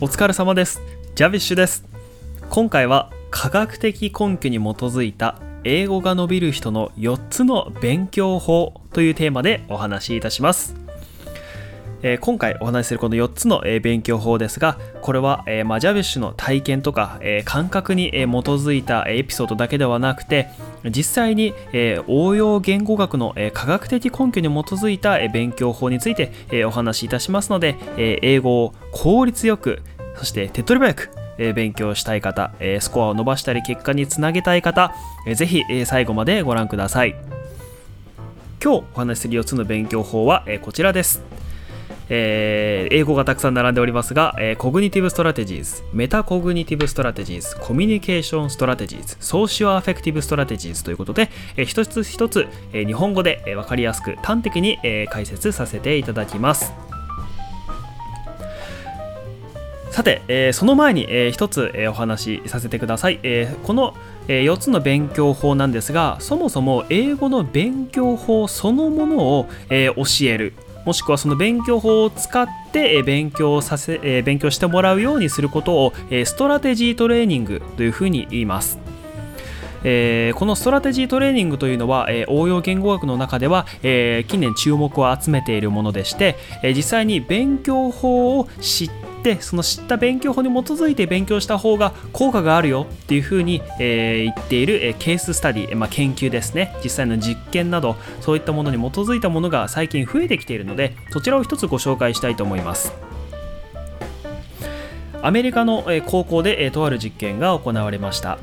お疲れ様です。ジャビッシュです。今回は科学的根拠に基づいた英語が伸びる人の4つの勉強法というテーマでお話しいたします。えー、今回お話しするこの4つの、えー、勉強法ですがこれは、えー、マジャビッシュの体験とか、え感覚に、え基づいたエピソードだけではなくて実際に、え応用言語学の、え科学的根拠に基づいた、え勉強法について、えお話しいたしますので、え英語を効率よくそして手っ取り早くえ勉強したい方、えスコアを伸ばしたり結果につなげたい方、えー、ぜひ、え最後までご覧ください。今日お話しする4つの勉強法は、えこちらです。えー、英語がたくさん並んでおりますが、えー、 cognitive strategies、metacognitive strategies、communication strategies、socio-affective strategies ということで、えー、一つ一つ、えー、日本語で、えー、分かりやすく端的に、えー、解説させていただきます。さて、えー、その前に、えー、一つ、えー、お話しさせてください。えー、この、えー、4つの勉強法なんですが、そもそも英語の勉強法そのものを、えー、教える。もしくはその勉強法を使って勉強させ勉強してもらうようにすることを strategy training というふうに言います。えー、この strategy training というのは、えー、応用言語学の中では、えー、近年注目を集めているものでして、え実際に勉強法を知ってってその知った勉強法に基づいて勉強した方が効果があるよっていうふうに、え、言っている、え、ケーススタディ、まあ、研究ですね。実際の実験などそういったものに基づいたものが最近増えてきているのでそちらを一つご紹介したいと思います。アメリカの高校でとある実験が行われました。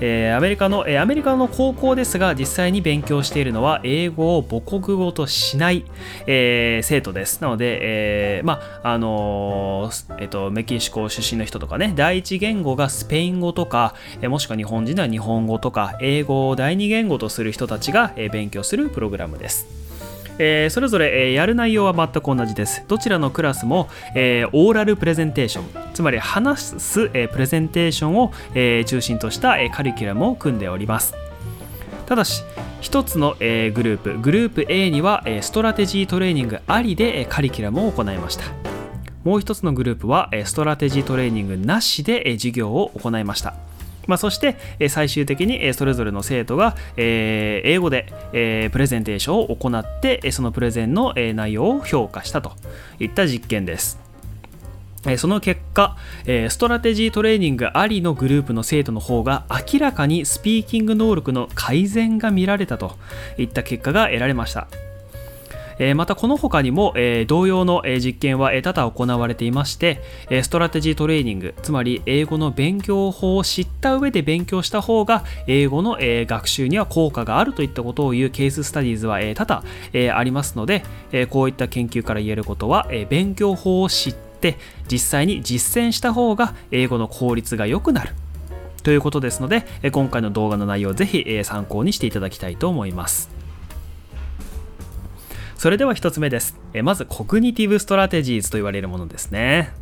えー、アメリカの、えー、アメリカの高校ですが実際に勉強しているのは英語を母国語としない、えー、生徒です。なので、えー、まああのえっとメキシコ出身の人とかね第一言語がスペイン語とか、えもしくは日本人では日本語とか英語を第二言語とする人たちが、え勉強するプログラムです。えー、それぞれ、えー、やる内容は全く同じです。どちらのクラスも、えー、オーラルプレゼンテーション、つまり話す、えプレゼンテーションを、え中心とした、えカリキュラムを組んでおります。ただし、1つの、えグループ、グループ A には、え strategy training ありで、えカリキュラムを行いました。もう1つのグループは、え strategy training なしで、え授業を行いました。まあ、そして、え最終的に、えそれぞれの生徒が、え英語で、えプレゼンテーションを行って、えそのプレゼンの、え内容を評価したといった実験です。その結果、 strategy training ありのグループの生徒の方が明らかにスピーキング能力の改善が見られたといった結果が得られました。またこの他にも、同様の、実験は、多々行われていまして、 strategy training つまり英語の勉強法を知った上で勉強した方が英語の、学習には効果があるといったことを言う case studies は、多々、ありますので、こういった研究から言えることは、勉強法を知って実際に実践した方が英語の効率が良くなるということですので今回の動画の内容をぜひ参考にしていただきたいと思います。それでは1つ目です。えまず、 cognitive strategies と言われるものですね。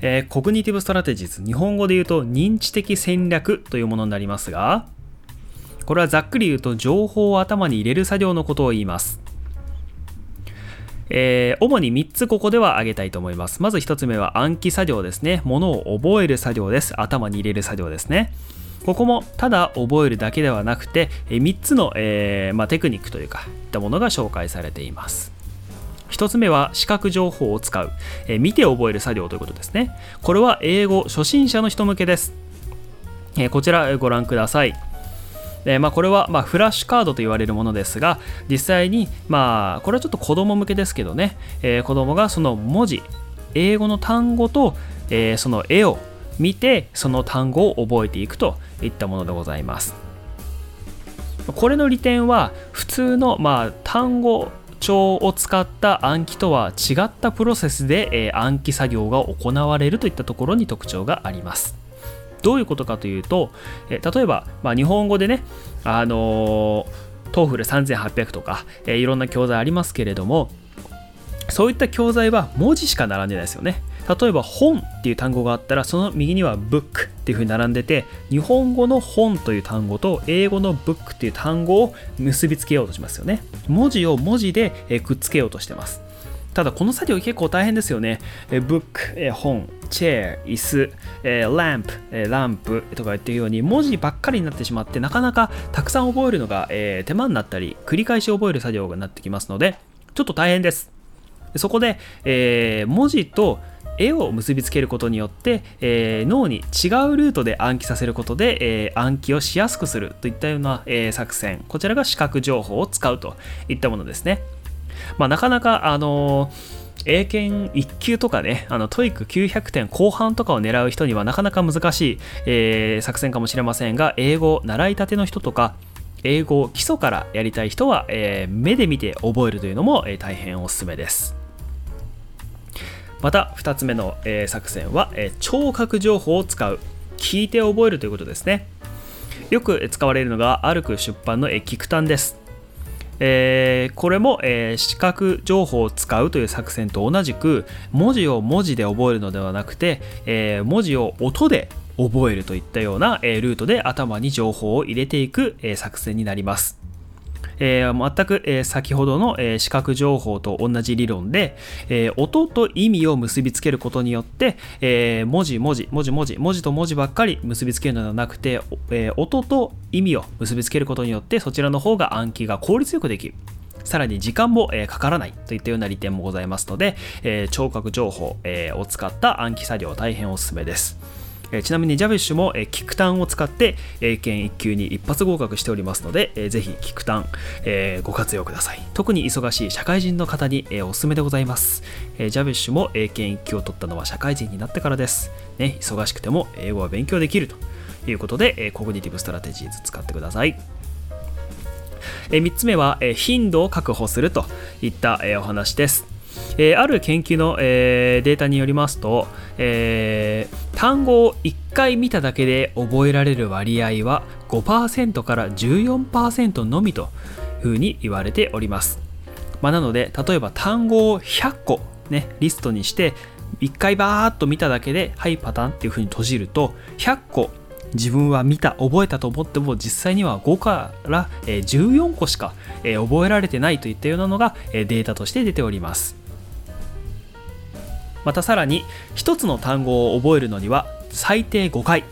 えー、コグニティブストラテジーズ、日本語で言うと認知的戦略というものになりますが、これはざっくり言うと情報を頭に入れる作業のことを言います。えー、主に3つここでは挙げたいと思います。まず1つ目は暗記作業ですね。ものを覚える作業です。頭に入れる作業ですね。ここもただ覚えるだけではなくて3つの、えー、まあ、テクニックというかいったものが紹介されています。1つ目は視覚情報を使う、えー、見て覚える作業ということですね。これは英語初心者の人向けです、えー、こちらご覧ください。でまあ、これはまフラッシュカードと言われるものですが実際にまあこれはちょっと子供向けですけどね、えー、子供がその文字英語の単語と、え、その絵を見てその単語を覚えていくといったものでございます。これの利点は普通の、まあ、単語帳を使った暗記とは違ったプロセスで、暗記作業が行われるといったところに特徴があります。どういうことかというと、例えば、まあ、日本語でね、あの、 TOEFL3800とか、え、いろんな教材ありますけれどもそういった教材は文字しか並んでないですよね。例えば本っていう単語があったらその右には book っていう風に並んでて日本語の本という単語と英語の book っていう単語を結びつけようとしますよね文字を文字でくっつけようとしてますただこの作業結構大変ですよね。え book、え本、チェア、椅子、え lamp、ランプとか言ってるように文字ばっかりになってしまってなかなかたくさん覚えるのが、手間になったり繰り返し覚える作業になってきますのでちょっと大変です。そこで、えー、文字と絵を結びつけることによって、えー、脳に違うルートで暗記させることで、えー、暗記をしやすくするといったような、えー、作戦こちらが視覚情報を使うといったものですね、まあ、なかなかあの英検1級とかね、あの TOEIC 900点後半とかを狙う人にはなかなか難しい、えー、作戦かもしれませんが、英語習いたての人とか、英語を基礎からやりたい人は、えー、目で見て覚えるというのも、えー、大変おすすめです。また2つ目の、え、作戦は、え、聴覚情報を使う。聞いて覚えるということですね。よく使われるのがアルク出版の、えー、キクタンです。えー、これも、え、視覚情報を使うという作戦と同じく文字を文字で覚えるのではなくて、え、文字を音で覚えるといったような、えルートで頭に情報を入れていく、え作戦になります。えー、全く、えー、先ほどの、えー、視覚情報と同じ理論で、え音と意味を結びつけることによって、え文字文字文字文字文字と文字ばっかり結びつけるのではなくて、え音と意味を結びつけることによってそちらの方が暗記が効率よくできる。さらに時間も、えかからないといったような利点もございますので、え聴覚情報、えを使った暗記作業大変おすすめです。えちなみにジャビッシュも、えキクタンを使って英検1級に一発合格しておりますので、えー、ぜひキクタン、えご活用ください。特に忙しい社会人の方に、えおすすめでございます、えジャビッシュも英検1級を取ったのは社会人になってからです、ね、忙しくても英語は勉強できると。いうことで、え cognitive strategies 使ってください。え3つ目は、え頻度を確保するといった、えお話です。えー、ある研究の、えー、データによりますと、えー、単語を1回見ただけで覚えられる割合は5%から14%のみというふうに言われております。まあ、なので例えば単語を100個、ね、リストにして1回バーっと見ただけではいパターンっていうふうに閉じると100個自分は見た覚えたと思っても実際には5から14個しか覚えられてないといったようなのがデータとして出ておりますまたさらに1つの単語を覚えるのには最低5回、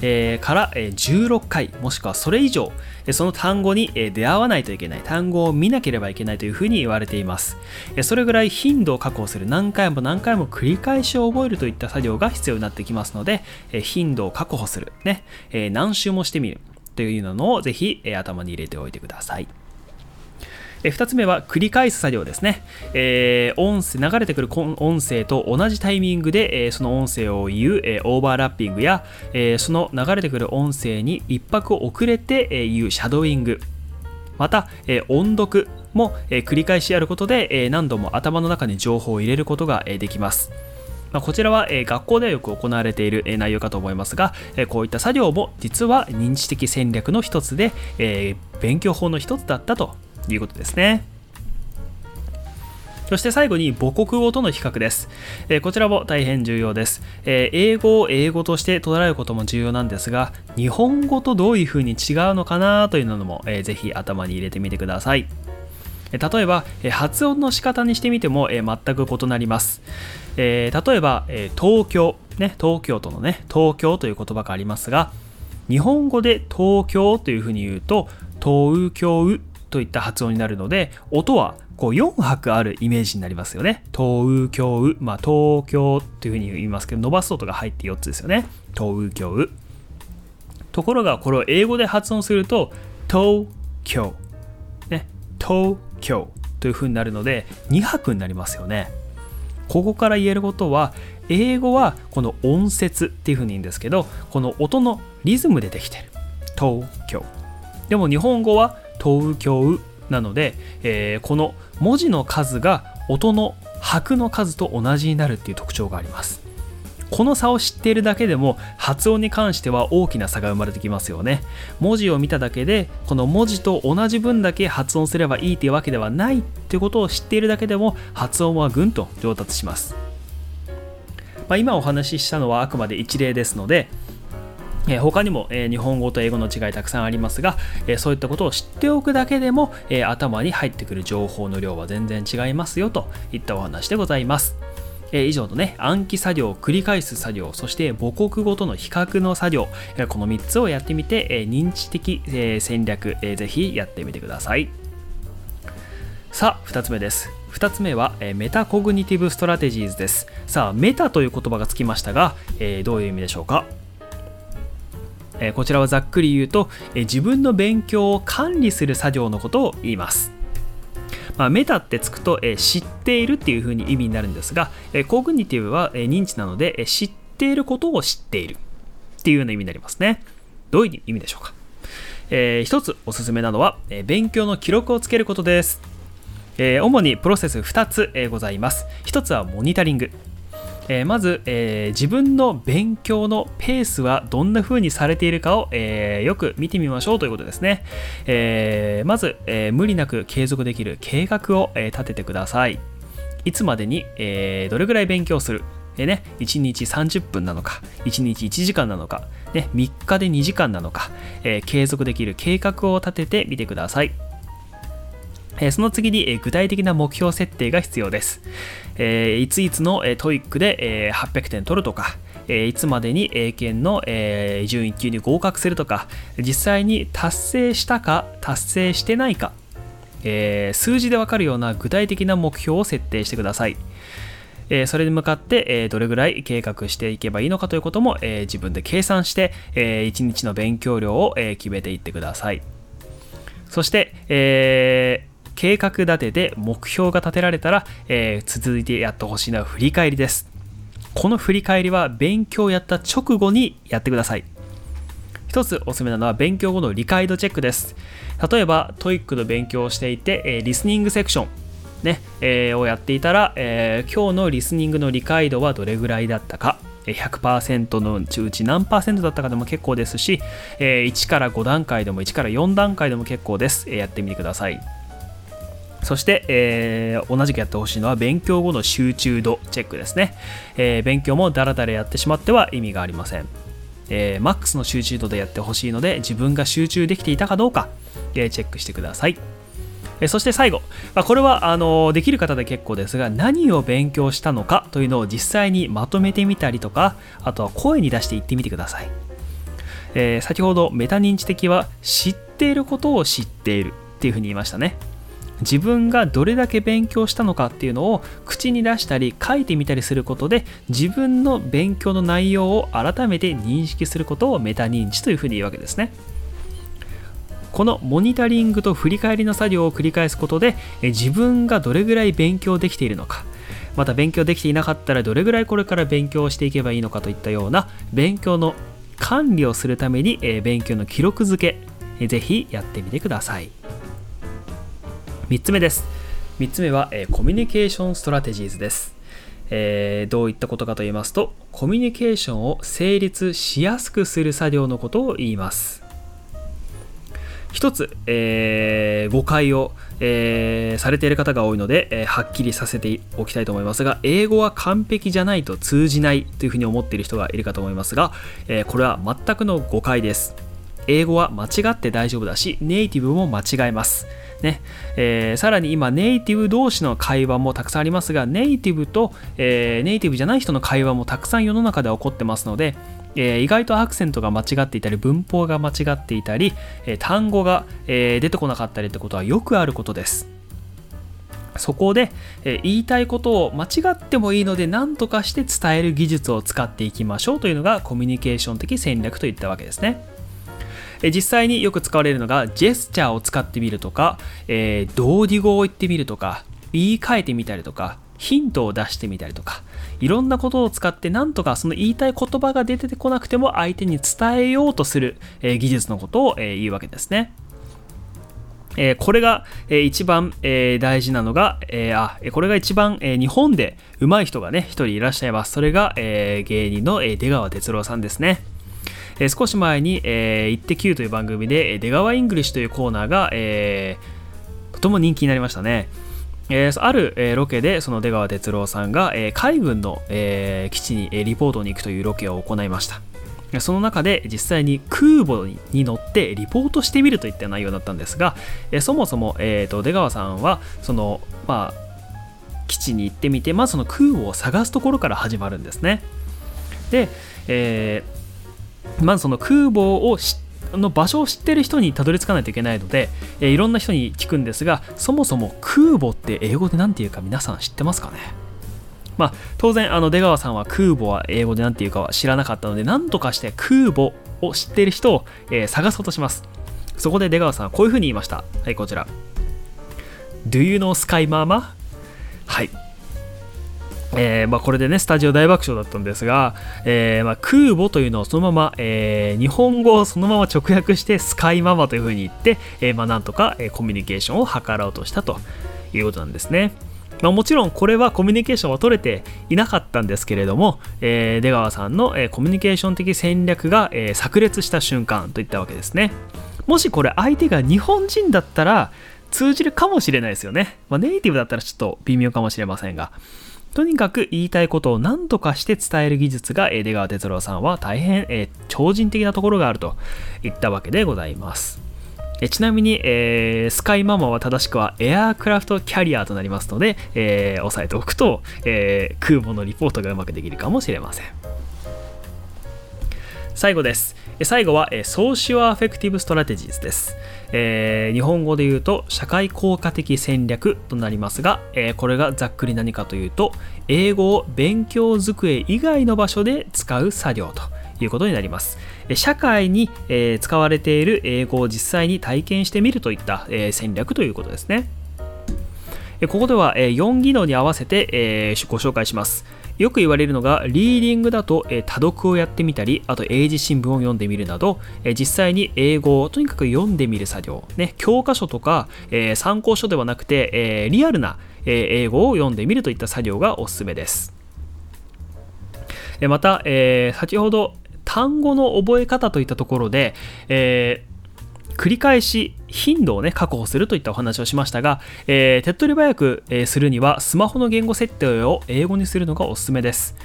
え、から16回もしくはそれ以上その単語に出会わないといけない単語を見なければいけないというふうに言われています。それぐらい頻度を確保する何回も何回も繰り返しを覚えるといった作業が必要になってきますので頻度を確保するね何周もしてみるというのをぜひ頭に入れておいてください。え2つ目は繰り返す作業ですね、えー、音声流れてくる音声と同じタイミングで、えー、その音声を言う、えー、オーバーラッピングや、えその流れてくる音声に一拍遅れて、え言うシャドーイング。また、え音読も、え繰り返しやることで、え何度も頭の中に情報を入れることが、えできます。まこちらは、え学校ではよく行われている、え内容かと思いますが、えこういった作業も実は認知的戦略の一つで、え勉強法の一つだったということですね。そして最後に母国語との比較です。えー、こちらも大変重要です、えー、英語を英語として捉えることも重要なんですが、日本語とどういうふうに違うのかなというのも、えー、ぜひ頭に入れてみてくださいえ。例えば、え発音の仕方にしてみてもえ全く異なります。え例えば、え東京、ね、東京都のね、東京という言葉がありますが、日本語で東京というふうに言うと、東京といった発音になるので音はこう4拍あるイメージになりますよね。東京、まあ、東京っていうふうに言いますけど伸ばす音が入って4つですよね。東京。ところがこれを英語で発音すると東京、ね、東京というふうになるので2拍になりますよね。ここから言えることは英語はこの音節っていうふうに言うんですけどこの音のリズムでできてる。東京。でも日本語は東京なので、えー、この文字の数が音の拍の数と同じになるっていう特徴がありますこの差を知っているだけでも発音に関しては大きな差が生まれてきますよね文字を見ただけでこの文字と同じ分だけ発音すればいいというわけではないってことを知っているだけでも発音はぐんと上達します、まあ、今お話ししたのはあくまで一例ですのでえ他にも、え日本語と英語の違いたくさんありますが、えそういったことを知っておくだけでも、え頭に入ってくる情報の量は全然違いますよといったお話でございます。え以上のね、暗記作業、繰り返す作業、そして母国語との比較の作業、えこの3つをやってみて、え認知的、え戦略、えー、ぜひやってみてください。さあ、2つ目です。2つ目は、え metacognitive strategies です。さあ、メタという言葉がつきましたが、えどういう意味でしょうか？えこちらはざっくり言うと、え自分の勉強を管理する作業のことを言います。まあ、メタってつくと、え知っているっていう風に意味になるんですが、えコグニティブは、え認知なので、え知っていることを知っているっていうような意味になりますね。どういう意味でしょうか、えー、一つおすすめなのは、え勉強の記録をつけることです。えー、主にプロセス2つ、えー、ございます。1つはモニタリング。えー、まず、えー、自分の勉強のペースはどんな風にされているかを、えー、よく見てみましょうということですね。えまず、え無理なく継続できる計画を、え立ててください。いつまでに、えどれぐらい勉強する？でね、1日30分なのか、1日1時間なのか、ね、3日で2時間なのか、え継続できる計画を立ててみてください。えその次に、え具体的な目標設定が必要です。えいついつの、え TOEIC で、え800点取るとか、えいつまでに英検の、え準1級に合格するとか、実際に達成したか達成してないか、え数字でわかるような具体的な目標を設定してください。えそれに向かって、えどれぐらい計画していけばいいのかということも、え自分で計算して、え1日の勉強量を、え決めていってください。そして、えー計画立てで目標が立てられたら、えー、続いてやってほしいのは振り返りです。この振り返りは勉強をやった直後にやってください。一つおすすめなのは勉強後の理解度チェックです。例えば、 TOEIC の勉強をしていて、えー、リスニングセクション、ねえー、をやっていたら、えー、今日のリスニングの理解度はどれぐらいだったか、100%のうち何パーセントだったかでも結構ですし、1から5段階でも1から4段階でも結構です。やってみてください。そして、えー、同じくやってほしいのは勉強後の集中度チェックですね。えー、勉強もダラダラやってしまっては意味がありません。えー、マックスの集中度でやってほしいので自分が集中できていたかどうか、え、チェックしてください。そして最後、まあ、これはあのできる方で結構ですが何を勉強したのかというのを実際にまとめてみたりとかあとは声に出して言ってみてください、えー、先ほどメタ認知的は知っていることを知っているっていうふうに言いましたね自分がどれだけ勉強したのかっていうのを口に出したり書いてみたりすることで自分の勉強の内容を改めて認識することをメタ認知というふうに言うわけですね。このモニタリングと振り返りの作業を繰り返すことで自分がどれぐらい勉強できているのかまた勉強できていなかったらどれぐらいこれから勉強していけばいいのかといったような勉強の管理をするために勉強の記録付けぜひやってみてください。3つ目です。3つ目は、えー、コミュニケーションストラテジーズです。えー、どういったことかと言いますと、コミュニケーションを成立しやすくする作業のことを言います。一つ、えー、誤解を、えー、されている方が多いので、えー、はっきりさせておきたいと思いますが、英語は完璧じゃないと通じないというふうに思っている人がいるかと思いますが、えこれは全くの誤解です。英語は間違って大丈夫だし、ネイティブも間違えます。ねえー、さらに今ネイティブ同士の会話もたくさんありますがネイティブと、えー、ネイティブじゃない人の会話もたくさん世の中で起こってますので、えー、意外とアクセントが間違っていたり文法が間違っていたり、え単語が、え出てこなかったりってことはよくあることですそこで、え言いたいことを間違ってもいいので何とかして伝える技術を使っていきましょうというのがコミュニケーション的戦略といったわけですね。え実際によく使われるのがジェスチャーを使ってみるとか、えー、同義語を言ってみるとか言い換えてみたりとかヒントを出してみたりとかいろんなことを使ってなんとかその言いたい言葉が出てこなくても相手に伝えようとする、え、技術のことを、え、言うわけですね。え、これが、えー、一番、え、大事なのが、えあこれが一番、え日本で上手い人がね一人いらっしゃいますそれが、え芸人の、え出川哲朗さんですねえ、少し前に、えー、イッテ Q という番組で、出川イングリッシュというコーナーが、えー、とても人気になりましたね。えー、ある、えー、ロケでその出川哲朗さんが、えー、海軍の、え、基地に、え、リポートに行くというロケを行いました。その中で実際に空母に乗ってリポートしてみるといった内容だったんですが、そもそも、えーと、出川さんはその、まあ、基地に行ってみてまずその空母を探すところから始まるんですね。で、えー、まずその空母を知の場所を知ってる人にたどり着かないといけないので、えー、いろんな人に聞くんですがそもそも空母って英語で何て言うか皆さん知ってますかね？まあ、当然あの出川さんは空母は英語で何て言うかは知らなかったので何とかして空母を知ってる人を、えー、探そうとします。そこで出川さんはこういうふうに言いました。はいこちら Do you know Sky Mama? はい。えーまあ、これでねスタジオ大爆笑だったんですが、えーまあ、空母というのをそのまま、えー、日本語をそのまま直訳してスカイママというふうに言って、えーまあ、なんとか、えー、コミュニケーションを図ろうとしたということなんですね。まあ、もちろんこれはコミュニケーションは取れていなかったんですけれども、えー、出川さんの、えー、コミュニケーション的戦略が、えー、炸裂した瞬間といったわけですね。もしこれ相手が日本人だったら通じるかもしれないですよね。まあ、ネイティブだったらちょっと微妙かもしれませんが。とにかく言いたいことを何とかして伝える技術が出川哲朗さんは大変、え超人的なところがあるといったわけでございます。えちなみに、えー、 sky mama は正しくは aircraft carrier となりますので、えー、押さえておくと、えー、空母のリポートがうまくできるかもしれません。最後です。最後は、 socio-affective strategies です。えー、日本語で言うと社会効果的戦略となりますが、えー、これがざっくり何かというと英語を勉強机以外の場所で使う作業ということになります社会に、えー、使われている英語を実際に体験してみるといった、え戦略ということですねここでは4技能に合わせて、えご紹介します。よく言われるのがリーディングだと、え多読をやってみたりあと英字新聞を読んでみるなど、え実際に英語をとにかく読んでみる作業、ね、教科書とか、え参考書ではなくて、えリアルな、え英語を読んでみるといった作業がおすすめです、えまた、え先ほど単語の覚え方といったところで、えー繰り返し頻度をね確保するといったお話をしましたが、えー、手っ取り早く、え、するにはスマホの言語設定を英語にするのがおすすめです。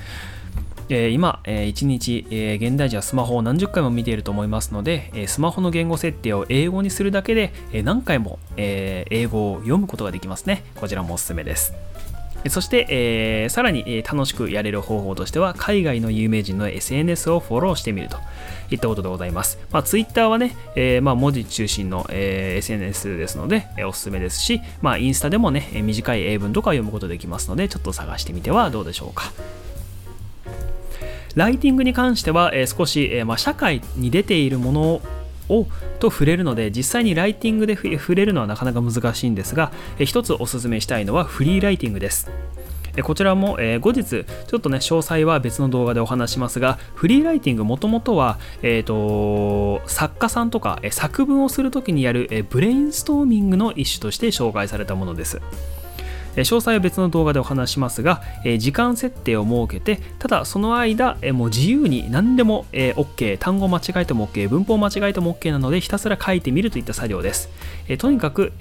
え、今、え、1日、え、現代人はスマホを何十回も見ていると思いますので、えスマホの言語設定を英語にするだけで、え何回も、え英語を読むことができますね。こちらもおすすめです。そして、えー、さらに、え楽しくやれる方法としては、海外の有名人の SNS をフォローしてみるといったことでございます。まあ、Twitter はね、えー、まあ、文字中心の、えー、SNS ですので、えおすすめですし、まあ、インスタでもね、短い英文とか読むことできますので、ちょっと探してみてはどうでしょうか。ライティングに関しては、え少し、えまあ、社会に出ているものをと触れるので実際にライティングで触れるのはなかなか難しいんですが一つおすすめしたいのはフリーライティングです。こちらも、後日ちょっとね詳細は別の動画でお話しますがフリーライティングもともとは、えーと、作家さんとか、作文をするときにやる、ブレインストーミングの一種として紹介されたものです。詳細は別の動画でお話しますが、時間設定を設けてただその間、もう自由に何でも、OK 単語間違えても OK 文法間違えても OK なのでひたすら書いてみるといった作業です、とにかく、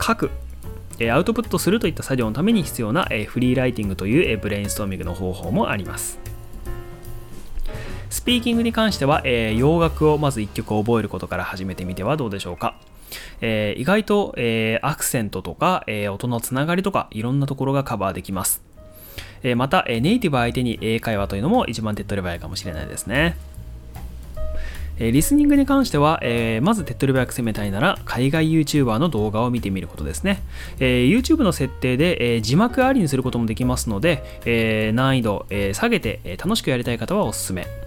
書くアウトプットするといった作業のために必要なフリーライティングというブレインストーミングの方法もあります。スピーキングに関しては、洋楽をまず1曲覚えることから始めてみてはどうでしょうか。えー、意外と、えー、アクセントとか、えー、音のつながりとかいろんなところがカバーできます。えまた、えネイティブ相手に英会話というのも一番手っ取り早いかもしれないですね。えリスニングに関しては、えー、まず手っ取り早く攻めたいなら海外 YouTuber の動画を見てみることですね。えー、YouTube の設定で、えー、字幕ありにすることもできますので、え難易度、え下げて、え楽しくやりたい方はおすすめ。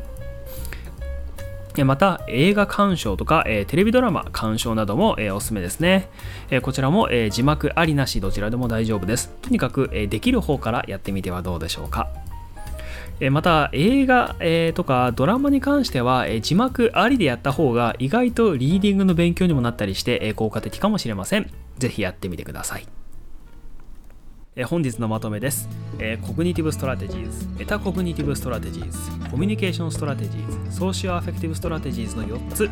また映画鑑賞とか、えー、テレビドラマ鑑賞なども、えー、おすすめですね、えー、こちらも、え字幕ありなしどちらでも大丈夫です。とにかく、えできる方からやってみてはどうでしょうか。また映画、えとかドラマに関しては、え字幕ありでやった方が意外とリーディングの勉強にもなったりして、え効果的かもしれません。ぜひやってみてください。え本日のまとめです、え cognitive strategies、metacognitive strategies、communication strategies、socio-affective strategies の4つ、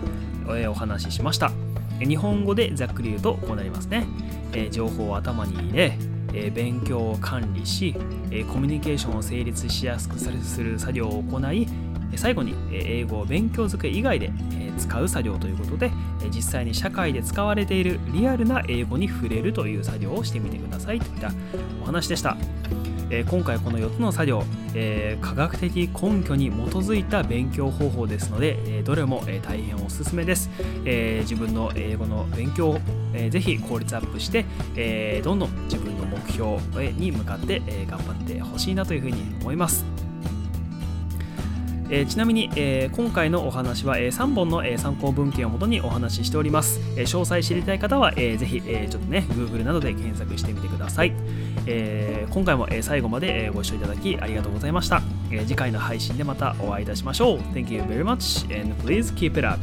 えお話ししました。日本語でざっくり言うとこうなりますね。え情報を頭に入れ、え勉強を管理し、えコミュニケーションを成立しやすくする作業を行い、最後に英語を勉強机以外で使う作業ということで実際に社会で使われているリアルな英語に触れるという作業をしてみてくださいといったお話でした。今回この4つの作業、え科学的根拠に基づいた勉強方法ですので、えどれも、え大変おすすめです、え自分の英語の勉強を、えー、ぜひ効率アップして、えどんどん自分の目標に向かって、え頑張ってほしいなというふうに思いますえー、ちなみに、えー、今回のお話は、えー、3本の、え参考文献をもとにお話ししております、え詳細知りたい方は、えー、ぜひ、えちょっとね Google などで検索してみてください、え今回も、え最後まで、えご視聴いただきありがとうございました、え次回の配信でまたお会いいたしましょう。Thank you very much and please keep it up.